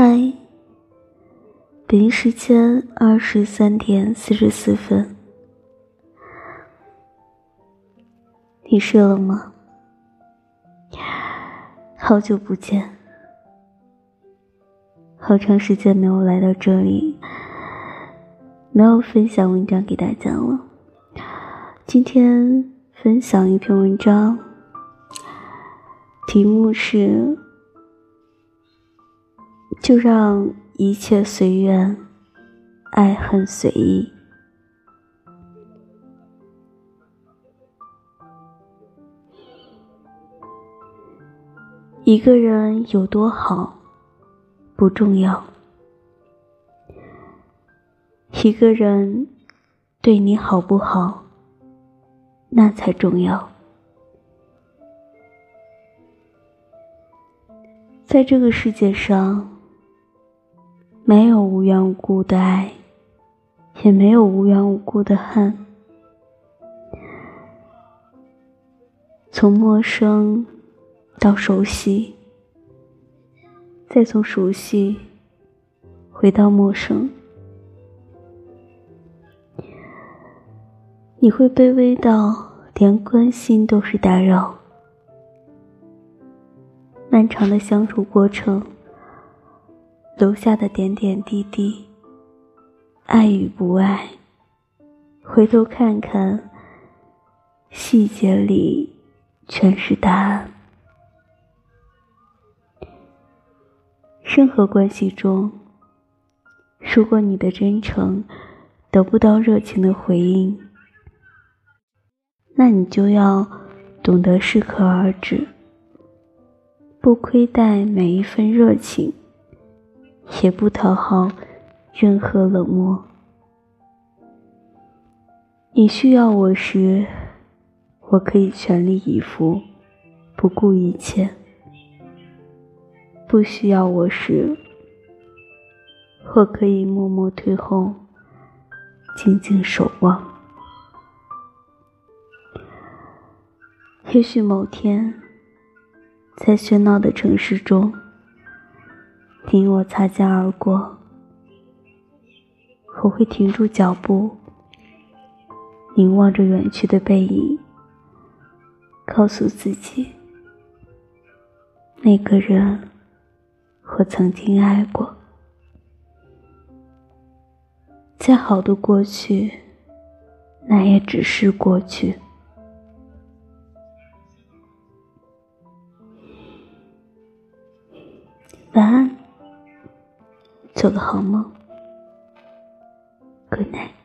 嗨，北京时间二十三点四十四分，你睡了吗？好久不见，好长时间没有来到这里，没有分享文章给大家了。今天分享一篇文章，题目是。就让一切随缘，爱恨随意。一个人有多好不重要，一个人对你好不好，那才重要。在这个世界上。没有无缘无故的爱，也没有无缘无故的恨。从陌生到熟悉，再从熟悉回到陌生，你会卑微到连关心都是打扰。漫长的相处过程。留下的点点滴滴，爱与不爱，回头看看，细节里全是答案。任何关系中，如果你的真诚得不到热情的回应，那你就要懂得适可而止，不亏待每一份热情。也不讨好任何冷漠。你需要我时，我可以全力以赴，不顾一切；不需要我时，我可以默默退后，静静守望。也许某天，在喧闹的城市中。你我擦肩而过，我会停住脚步，凝望着远去的背影，告诉自己，那个人我曾经爱过。再好的过去，那也只是过去。晚安。做个好梦，Good night。